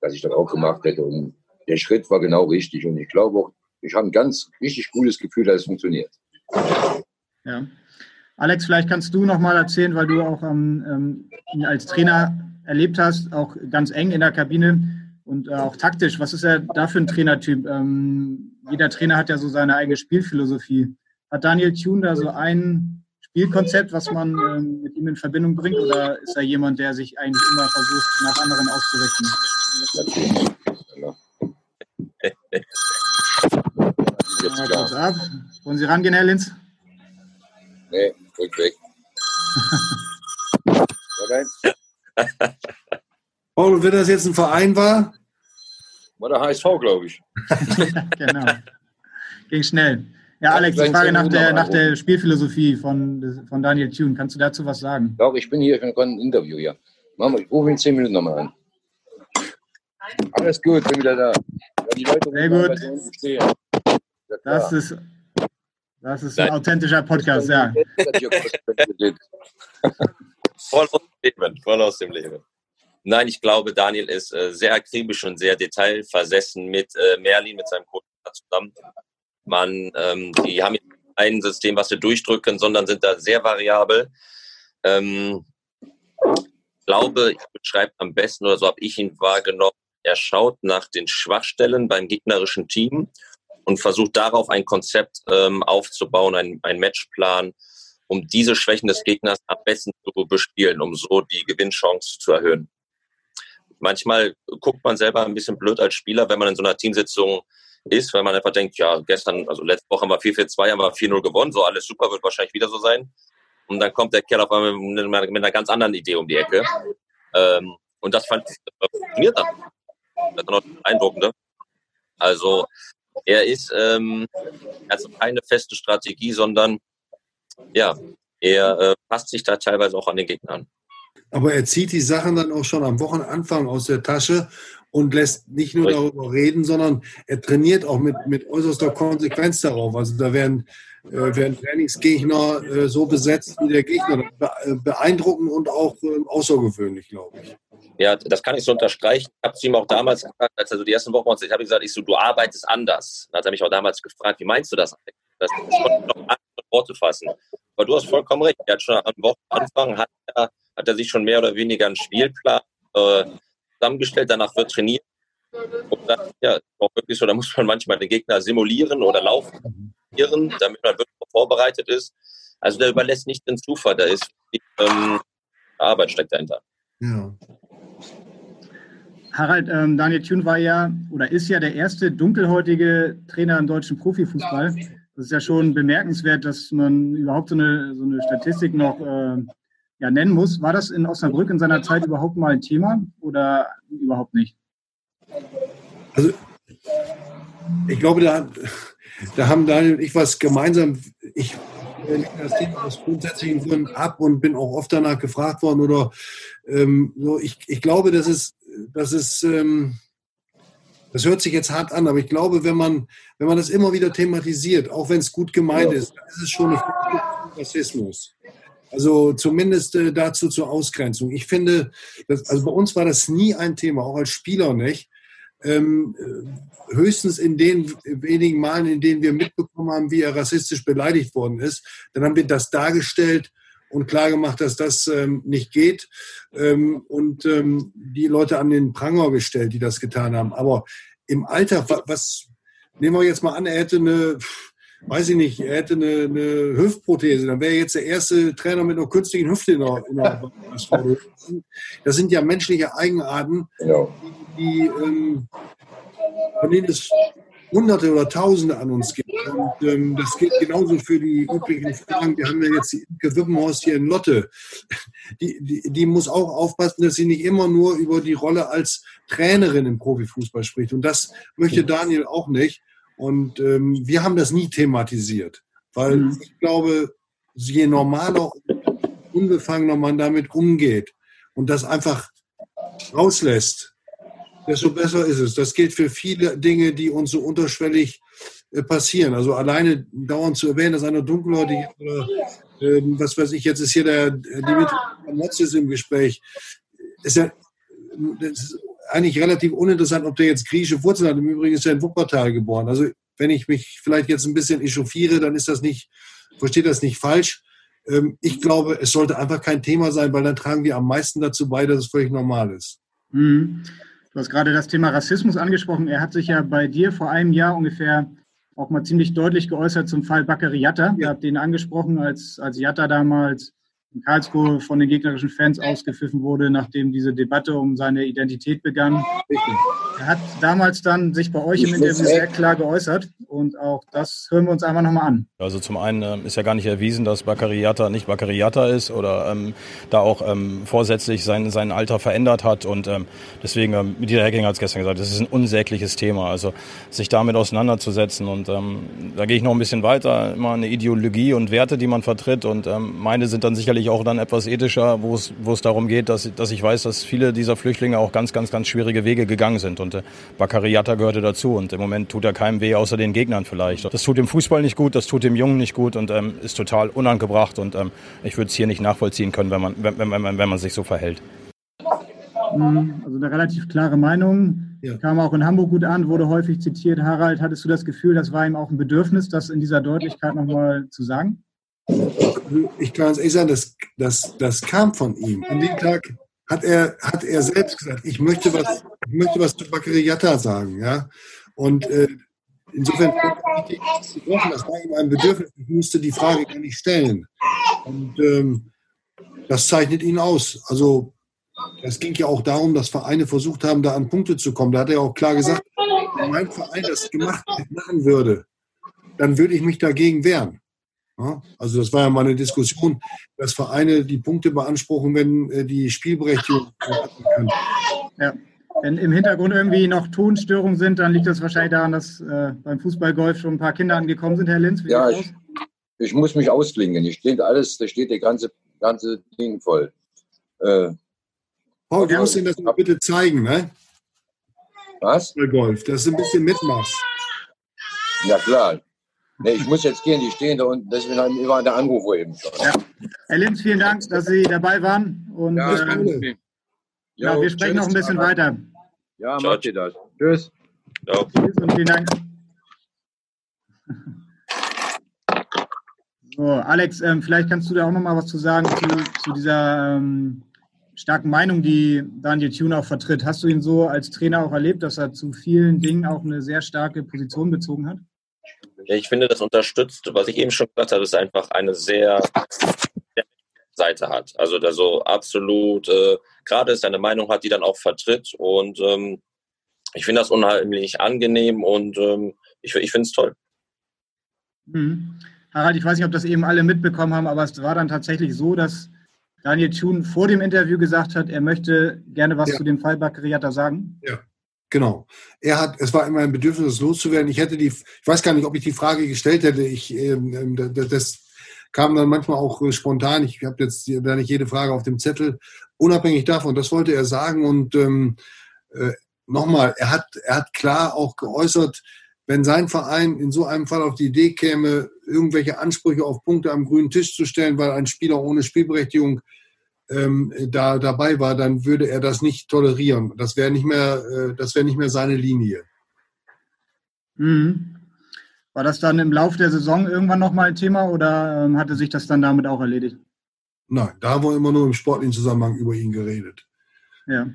dass ich das auch gemacht hätte. Und der Schritt war genau richtig. Und ich glaube auch, ich habe ein ganz richtig gutes Gefühl, dass es funktioniert. Ja. Alex, vielleicht kannst du noch mal erzählen, weil du auch ähm, als Trainer erlebt hast, auch ganz eng in der Kabine und äh, auch taktisch. Was ist er da für ein Trainertyp? Ähm, jeder Trainer hat ja so seine eigene Spielphilosophie. Hat Daniel Thune da so ein Spielkonzept, was man ähm, mit ihm in Verbindung bringt, oder ist er jemand, der sich eigentlich immer versucht, nach anderen auszurichten? Ja, ab. Wollen Sie rangehen, Herr Linz? Nee, ruhig weg. Paul, wenn das jetzt ein Verein war? War der HSV, glaube ich. genau. Ging schnell. Ja, Alex, ich frage nach der, nach der Spielphilosophie von, von Daniel Thune. Kannst du dazu was sagen? Doch, ich bin hier, ich bin gerade ein Interview hier. Machen ich rufe in zehn Minuten nochmal an. Alles gut, bin wieder da. Ja, die Leute Sehr gut. Das ist, das ist ein authentischer Podcast, ja. voll aus dem Leben, voll aus dem Leben. Nein, ich glaube, Daniel ist äh, sehr akribisch und sehr detailversessen mit äh, Merlin, mit seinem Coach zusammen. Man, ähm, die haben ein System, was wir durchdrücken, sondern sind da sehr variabel. Ähm, ich glaube, ich beschreibe am besten, oder so habe ich ihn wahrgenommen, er schaut nach den Schwachstellen beim gegnerischen Team und versucht darauf ein Konzept ähm, aufzubauen, ein, ein Matchplan, um diese Schwächen des Gegners am besten zu bespielen, um so die Gewinnchance zu erhöhen. Manchmal guckt man selber ein bisschen blöd als Spieler, wenn man in so einer Teamsitzung ist, weil man einfach denkt, ja, gestern, also letzte Woche haben wir 4-4-2, haben wir 4-0 gewonnen, so alles super, wird wahrscheinlich wieder so sein. Und dann kommt der Kerl auf einmal mit einer ganz anderen Idee um die Ecke. Ähm, und das fand das funktioniert dann. Das ist noch beeindruckende. Also er ist ähm, also keine feste Strategie, sondern ja, er äh, passt sich da teilweise auch an den Gegner an. Aber er zieht die Sachen dann auch schon am Wochenanfang aus der Tasche und lässt nicht nur darüber reden, sondern er trainiert auch mit, mit äußerster Konsequenz darauf. Also da werden, äh, werden Trainingsgegner äh, so besetzt wie der Gegner. Äh, beeindruckend und auch äh, außergewöhnlich, glaube ich. Ja, das kann ich so unterstreichen. Ich habe es ihm auch damals gefragt, als er so die ersten Wochen ich habe gesagt, ich so, du arbeitest anders. Dann hat er mich auch damals gefragt, wie meinst du das? Das, das konnte noch andere Worte fassen. Aber du hast vollkommen recht. Er hat schon am Wochenanfang hat er, hat er sich schon mehr oder weniger einen Spielplan äh, zusammengestellt, danach wird trainiert. Und dann, ja, auch wirklich so, da muss man manchmal den Gegner simulieren oder laufen, damit man wirklich vorbereitet ist. Also der überlässt nicht den Zufall, da ist ähm, Arbeit steckt dahinter. Ja. Harald, ähm, Daniel Thun war ja oder ist ja der erste dunkelhäutige Trainer im deutschen Profifußball. Das ist ja schon bemerkenswert, dass man überhaupt so eine, so eine Statistik noch äh, ja, nennen muss. War das in Osnabrück in seiner Zeit überhaupt mal ein Thema oder überhaupt nicht? Also, ich glaube, da, da haben Daniel und ich was gemeinsam. Ich lehne das Thema aus grundsätzlichen Gründen ab und bin auch oft danach gefragt worden. Oder ähm, so. ich, ich glaube, das ist, das ist ähm, das hört sich jetzt hart an, aber ich glaube, wenn man, wenn man das immer wieder thematisiert, auch wenn es gut gemeint ist, dann ist es schon nicht Rassismus. Also zumindest äh, dazu zur Ausgrenzung. Ich finde, dass, also bei uns war das nie ein Thema, auch als Spieler nicht. Ähm, äh, höchstens in den wenigen Malen, in denen wir mitbekommen haben, wie er rassistisch beleidigt worden ist, dann haben wir das dargestellt und klargemacht, dass das ähm, nicht geht ähm, und ähm, die Leute an den Pranger gestellt, die das getan haben. Aber im Alltag, was nehmen wir jetzt mal an, er hätte eine weiß ich nicht, er hätte eine, eine Hüftprothese, dann wäre er jetzt der erste Trainer mit einer künstlichen Hüfte in der, in der Das sind ja menschliche Eigenarten, ja. die, ähm, von denen es Hunderte oder Tausende an uns gibt. Und ähm, das gilt genauso für die üblichen Fragen. Wir haben ja jetzt die Imke Wippenhaus hier in Lotte. Die, die, die muss auch aufpassen, dass sie nicht immer nur über die Rolle als Trainerin im Profifußball spricht. Und das möchte Daniel auch nicht. Und ähm, wir haben das nie thematisiert, Weil mhm. ich glaube, je normaler und unbefangener man damit umgeht und das einfach rauslässt, desto besser ist es. Das gilt für viele Dinge, die uns so unterschwellig äh, passieren. Also alleine dauernd zu erwähnen, dass einer dunkelhäutig oder äh, was weiß ich, jetzt ist hier der Dimitri Motzis im Gespräch, ist ja ist eigentlich relativ uninteressant, ob der jetzt griechische Wurzeln hat. Im Übrigen ist er in Wuppertal geboren. Also wenn ich mich vielleicht jetzt ein bisschen echauffiere, dann ist das nicht, versteht das nicht falsch. Ähm, ich glaube, es sollte einfach kein Thema sein, weil dann tragen wir am meisten dazu bei, dass es völlig normal ist. Mhm. Du hast gerade das Thema Rassismus angesprochen. Er hat sich ja bei dir vor einem Jahr ungefähr auch mal ziemlich deutlich geäußert zum Fall Bakary Yatta. Ja. Ihr habt den angesprochen, als, als Yatta damals in Karlsruhe von den gegnerischen Fans ausgepfiffen wurde, nachdem diese Debatte um seine Identität begann. Er hat damals dann sich bei euch im Interview sehr klar geäußert und auch das hören wir uns einfach nochmal an. Also zum einen ähm, ist ja gar nicht erwiesen, dass Bakariata nicht Bakariata ist oder ähm, da auch ähm, vorsätzlich sein, sein Alter verändert hat und ähm, deswegen, ähm, Dieter Hecking hat es gestern gesagt, das ist ein unsägliches Thema, also sich damit auseinanderzusetzen und ähm, da gehe ich noch ein bisschen weiter, immer eine Ideologie und Werte, die man vertritt und ähm, meine sind dann sicherlich auch dann etwas ethischer, wo es, wo es darum geht, dass, dass ich weiß, dass viele dieser Flüchtlinge auch ganz, ganz, ganz schwierige Wege gegangen sind und und äh, Bakariata gehörte dazu. Und im Moment tut er keinem weh, außer den Gegnern vielleicht. Das tut dem Fußball nicht gut, das tut dem Jungen nicht gut und ähm, ist total unangebracht. Und ähm, ich würde es hier nicht nachvollziehen können, wenn man, wenn, wenn, wenn, wenn man sich so verhält. Mhm, also eine relativ klare Meinung. Ja. Kam auch in Hamburg gut an, wurde häufig zitiert. Harald, hattest du das Gefühl, das war ihm auch ein Bedürfnis, das in dieser Deutlichkeit nochmal zu sagen? Ich kann es ehrlich sagen, das, das, das kam von ihm. An dem Tag hat er, hat er selbst gesagt, ich möchte was, ich möchte was zu Bakariata sagen, ja. Und äh, insofern das war ihm ein Bedürfnis, ich musste die Frage gar nicht stellen. Und ähm, das zeichnet ihn aus. Also es ging ja auch darum, dass Vereine versucht haben, da an Punkte zu kommen. Da hat er auch klar gesagt, wenn mein Verein das gemacht machen würde, dann würde ich mich dagegen wehren. Also das war ja mal eine Diskussion, dass Vereine die Punkte beanspruchen, wenn äh, die Spielberechtigung kann. Ja. Wenn im Hintergrund irgendwie noch Tonstörungen sind, dann liegt das wahrscheinlich daran, dass äh, beim Fußballgolf schon ein paar Kinder angekommen sind, Herr Linz. ja, ich, ich, muss mich ausklingen. Ich steht alles, da steht der ganze, ganze Ding voll. Äh, Paul, du musst Ihnen das mal bitte zeigen, ne? Was? Golf, dass du ein bisschen mitmachst. Ja, klar. Nee, ich muss jetzt gehen, die stehen da und deswegen war der Anruf eben schon. Ja. Herr Linz, vielen Dank, dass Sie dabei waren. Und, ja, äh, ja, wir sprechen noch ein bisschen weiter. Ja, macht ihr das. Tschüss. Ciao. Tschüss und vielen Dank. So, Alex, ähm, vielleicht kannst du da auch noch mal was zu sagen zu, zu dieser ähm, starken Meinung, die Daniel Thune auch vertritt. Hast du ihn so als Trainer auch erlebt, dass er zu vielen Dingen auch eine sehr starke Position bezogen hat? Ja, ich finde, das unterstützt, was ich eben schon gesagt habe, ist einfach eine sehr, sehr Seite hat. Also da so absolut äh, gerade ist eine Meinung hat, die dann auch vertritt. Und ähm, ich finde das unheimlich angenehm und ähm, ich, ich finde es toll. Mhm. Harald, ich weiß nicht, ob das eben alle mitbekommen haben, aber es war dann tatsächlich so, dass Daniel Thun vor dem Interview gesagt hat, er möchte gerne was ja. zu dem Fall Bakriata sagen. Ja. Genau. Er hat, es war immer ein Bedürfnis, loszuwerden. Ich hätte die, ich weiß gar nicht, ob ich die Frage gestellt hätte. Ich, ähm, ähm das kam dann manchmal auch äh, spontan. Ich habe jetzt da nicht jede Frage auf dem Zettel. Unabhängig davon, das wollte er sagen. Und ähm, äh, nochmal, er hat, er hat klar auch geäußert, wenn sein Verein in so einem Fall auf die Idee käme, irgendwelche Ansprüche auf Punkte am grünen Tisch zu stellen, weil ein Spieler ohne Spielberechtigung ähm, da dabei war, dann würde er das nicht tolerieren. Das wäre nicht mehr, äh, das wäre nicht mehr seine Linie. Mhm. War das dann im Laufe der Saison irgendwann nochmal ein Thema oder ähm, hatte sich das dann damit auch erledigt? Nein, da haben wir immer nur im sportlichen Zusammenhang über ihn geredet. Ja.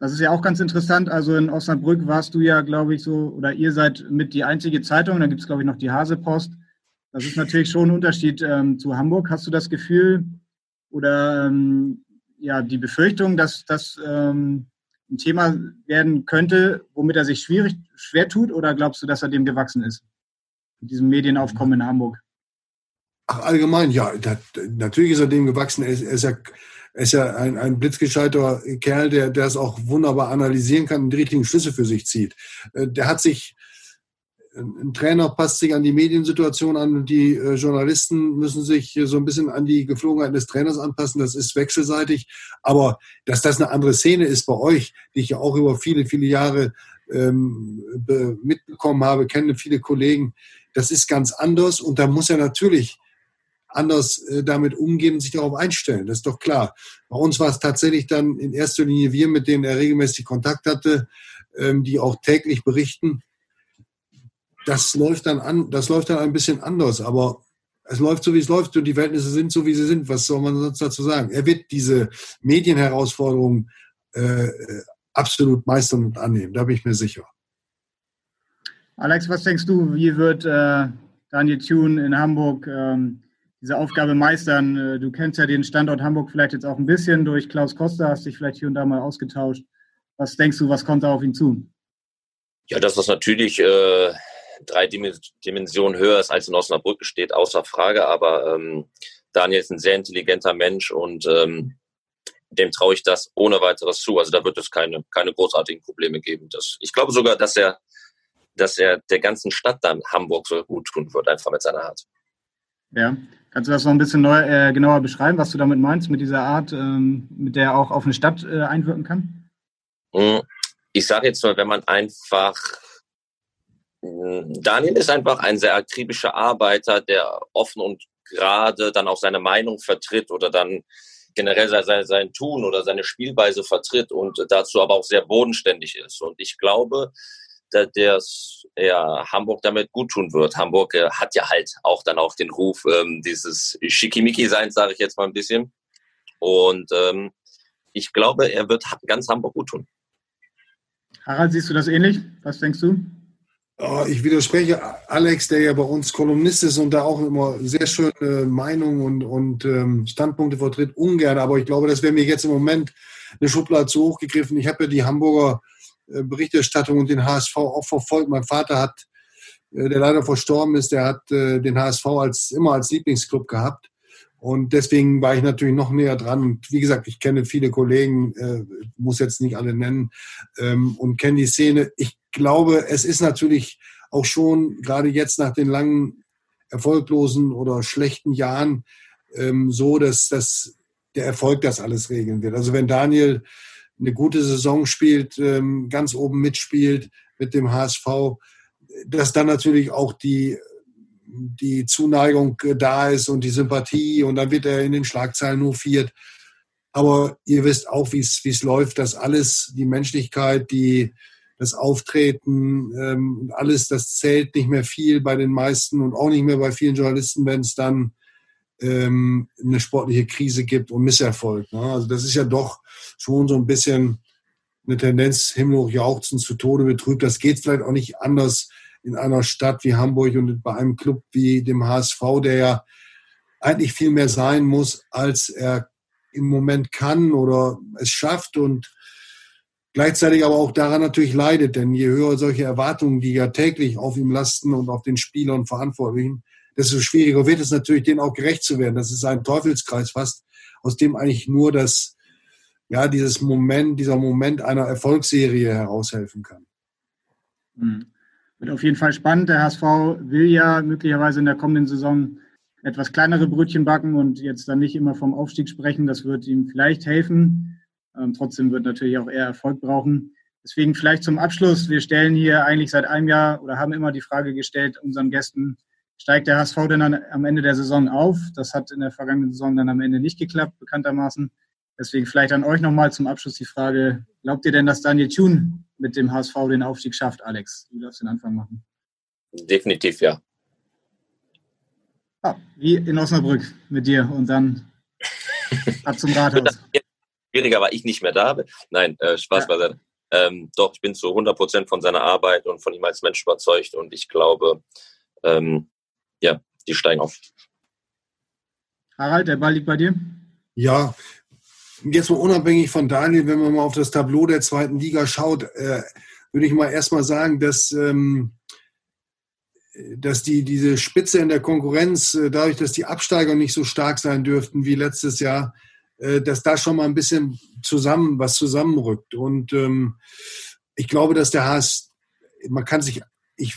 Das ist ja auch ganz interessant. Also in Osnabrück warst du ja, glaube ich, so, oder ihr seid mit die einzige Zeitung. Da gibt es, glaube ich, noch die Hasepost. Das ist natürlich schon ein Unterschied ähm, zu Hamburg. Hast du das Gefühl, oder ähm, ja, die Befürchtung, dass das ähm, ein Thema werden könnte, womit er sich schwierig, schwer tut? Oder glaubst du, dass er dem gewachsen ist? Mit diesem Medienaufkommen in Hamburg? Ach, allgemein, ja. Das, natürlich ist er dem gewachsen. Er ist, er ist ja, er ist ja ein, ein blitzgescheiter Kerl, der, der es auch wunderbar analysieren kann und die richtigen Schlüsse für sich zieht. Äh, der hat sich ein Trainer passt sich an die Mediensituation an und die äh, Journalisten müssen sich so ein bisschen an die Geflogenheiten des Trainers anpassen. Das ist wechselseitig. Aber dass das eine andere Szene ist bei euch, die ich ja auch über viele, viele Jahre ähm, mitbekommen habe, kenne viele Kollegen, das ist ganz anders. Und da muss er natürlich anders äh, damit umgehen und sich darauf einstellen. Das ist doch klar. Bei uns war es tatsächlich dann in erster Linie wir, mit denen er regelmäßig Kontakt hatte, ähm, die auch täglich berichten das läuft dann an, das läuft dann ein bisschen anders, aber es läuft so, wie es läuft und die Verhältnisse sind so, wie sie sind. Was soll man sonst dazu sagen? Er wird diese Medienherausforderungen äh, absolut meistern und annehmen, da bin ich mir sicher. Alex, was denkst du, wie wird äh, Daniel Thune in Hamburg ähm, diese Aufgabe meistern? Äh, du kennst ja den Standort Hamburg vielleicht jetzt auch ein bisschen durch Klaus Costa, hast dich vielleicht hier und da mal ausgetauscht. Was denkst du, was kommt da auf ihn zu? Ja, das ist natürlich äh, drei Dimensionen höher ist als in Osnabrück, steht außer Frage. Aber ähm, Daniel ist ein sehr intelligenter Mensch und ähm, dem traue ich das ohne weiteres zu. Also da wird es keine, keine großartigen Probleme geben. Das, ich glaube sogar, dass er, dass er der ganzen Stadt dann Hamburg so gut tun wird, einfach mit seiner Art. Ja, kannst du das noch ein bisschen neu, äh, genauer beschreiben, was du damit meinst, mit dieser Art, ähm, mit der er auch auf eine Stadt äh, einwirken kann? Hm, ich sage jetzt mal, wenn man einfach Daniel ist einfach ein sehr akribischer Arbeiter, der offen und gerade dann auch seine Meinung vertritt oder dann generell sein, sein Tun oder seine Spielweise vertritt und dazu aber auch sehr bodenständig ist. Und ich glaube, dass ja, Hamburg damit gut tun wird. Hamburg äh, hat ja halt auch dann auch den Ruf ähm, dieses Schickimicki-Seins, sage ich jetzt mal ein bisschen. Und ähm, ich glaube, er wird ganz Hamburg gut tun. Harald, siehst du das ähnlich? Was denkst du? Oh, ich widerspreche Alex, der ja bei uns Kolumnist ist und da auch immer sehr schöne Meinungen und, und ähm, Standpunkte vertritt, ungern. Aber ich glaube, das wäre mir jetzt im Moment eine Schublade zu hoch gegriffen. Ich habe ja die Hamburger äh, Berichterstattung und den HSV auch verfolgt. Mein Vater hat, äh, der leider verstorben ist, der hat äh, den HSV als immer als Lieblingsclub gehabt. Und deswegen war ich natürlich noch näher dran. Und wie gesagt, ich kenne viele Kollegen, äh, muss jetzt nicht alle nennen, ähm, und kenne die Szene. Ich glaube, es ist natürlich auch schon, gerade jetzt nach den langen, erfolglosen oder schlechten Jahren, ähm, so, dass, dass der Erfolg das alles regeln wird. Also wenn Daniel eine gute Saison spielt, ähm, ganz oben mitspielt mit dem HSV, dass dann natürlich auch die die Zuneigung da ist und die Sympathie und dann wird er in den Schlagzeilen nur viert. Aber ihr wisst auch, wie es läuft, dass alles, die Menschlichkeit, die, das Auftreten, ähm, alles, das zählt nicht mehr viel bei den meisten und auch nicht mehr bei vielen Journalisten, wenn es dann ähm, eine sportliche Krise gibt und Misserfolg. Ne? Also das ist ja doch schon so ein bisschen eine Tendenz, himmelhoch jauchzen, zu Tode betrübt. Das geht vielleicht auch nicht anders in einer Stadt wie Hamburg und bei einem Club wie dem HSV, der ja eigentlich viel mehr sein muss, als er im Moment kann oder es schafft und gleichzeitig aber auch daran natürlich leidet, denn je höher solche Erwartungen, die ja täglich auf ihm lasten und auf den Spielern Verantwortlichen, desto schwieriger wird es natürlich, denen auch gerecht zu werden. Das ist ein Teufelskreis fast, aus dem eigentlich nur das, ja, dieses Moment, dieser Moment einer Erfolgsserie heraushelfen kann. Mhm. Wird auf jeden Fall spannend. Der HSV will ja möglicherweise in der kommenden Saison etwas kleinere Brötchen backen und jetzt dann nicht immer vom Aufstieg sprechen. Das wird ihm vielleicht helfen. Ähm, trotzdem wird natürlich auch eher Erfolg brauchen. Deswegen vielleicht zum Abschluss. Wir stellen hier eigentlich seit einem Jahr oder haben immer die Frage gestellt unseren Gästen, steigt der HSV denn dann am Ende der Saison auf? Das hat in der vergangenen Saison dann am Ende nicht geklappt, bekanntermaßen. Deswegen vielleicht an euch nochmal zum Abschluss die Frage, glaubt ihr denn, dass Daniel Thun mit dem HSV den Aufstieg schafft, Alex? Du darfst den Anfang machen. Definitiv, ja. Ah, wie in Osnabrück mit dir und dann ab zum Rathaus. Schwieriger war ich nicht mehr da. Nein, äh, Spaß ja. beiseite. Ähm, doch, ich bin zu 100 Prozent von seiner Arbeit und von ihm als Mensch überzeugt und ich glaube, ähm, ja, die steigen auf. Harald, der Ball liegt bei dir? Ja, jetzt mal unabhängig von Daniel, wenn man mal auf das Tableau der zweiten Liga schaut, äh, würde ich mal erstmal sagen, dass, ähm, dass die, diese Spitze in der Konkurrenz, äh, dadurch, dass die Absteiger nicht so stark sein dürften wie letztes Jahr, äh, dass da schon mal ein bisschen zusammen, was zusammenrückt. Und ähm, ich glaube, dass der HS, man kann sich, ich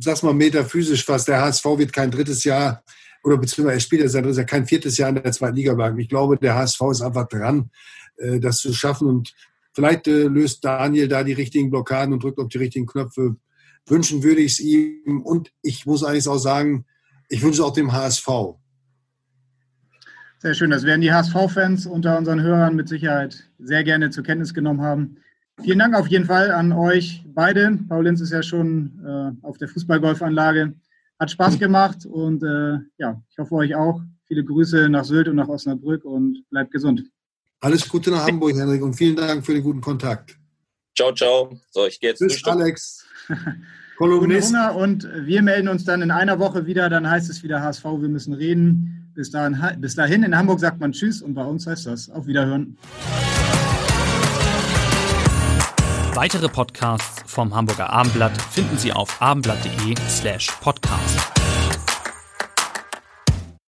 sag's mal metaphysisch fast, der HSV wird kein drittes Jahr oder beziehungsweise er spielt jetzt sein drittes Jahr, kein viertes Jahr in der zweiten Liga bleiben. Ich glaube, der HSV ist einfach dran, äh, das zu schaffen und vielleicht äh, löst Daniel da die richtigen Blockaden und drückt auf die richtigen Knöpfe. Wünschen würde ich es ihm und ich muss eigentlich auch sagen, ich wünsche auch dem HSV. Sehr schön. Das werden die HSV-Fans unter unseren Hörern mit Sicherheit sehr gerne zur Kenntnis genommen haben. Vielen Dank auf jeden Fall an euch beide. Paul Lenz ist ja schon äh, auf der Fußballgolfanlage. Hat Spaß gemacht und äh, ja, ich hoffe euch auch. Viele Grüße nach Sylt und nach Osnabrück und bleibt gesund. Alles Gute nach Hamburg, Henrik, und vielen Dank für den guten Kontakt. Ciao, ciao. So, ich gehe jetzt Tschüss, Alex. Kolumnist. Hunger und wir melden uns dann in einer Woche wieder. Dann heißt es wieder HSV, wir müssen reden. Bis dahin, bis dahin in Hamburg sagt man Tschüss und bei uns heißt das auf Wiederhören. Weitere Podcasts vom Hamburger Abendblatt finden Sie auf abendblatt.de slash podcast.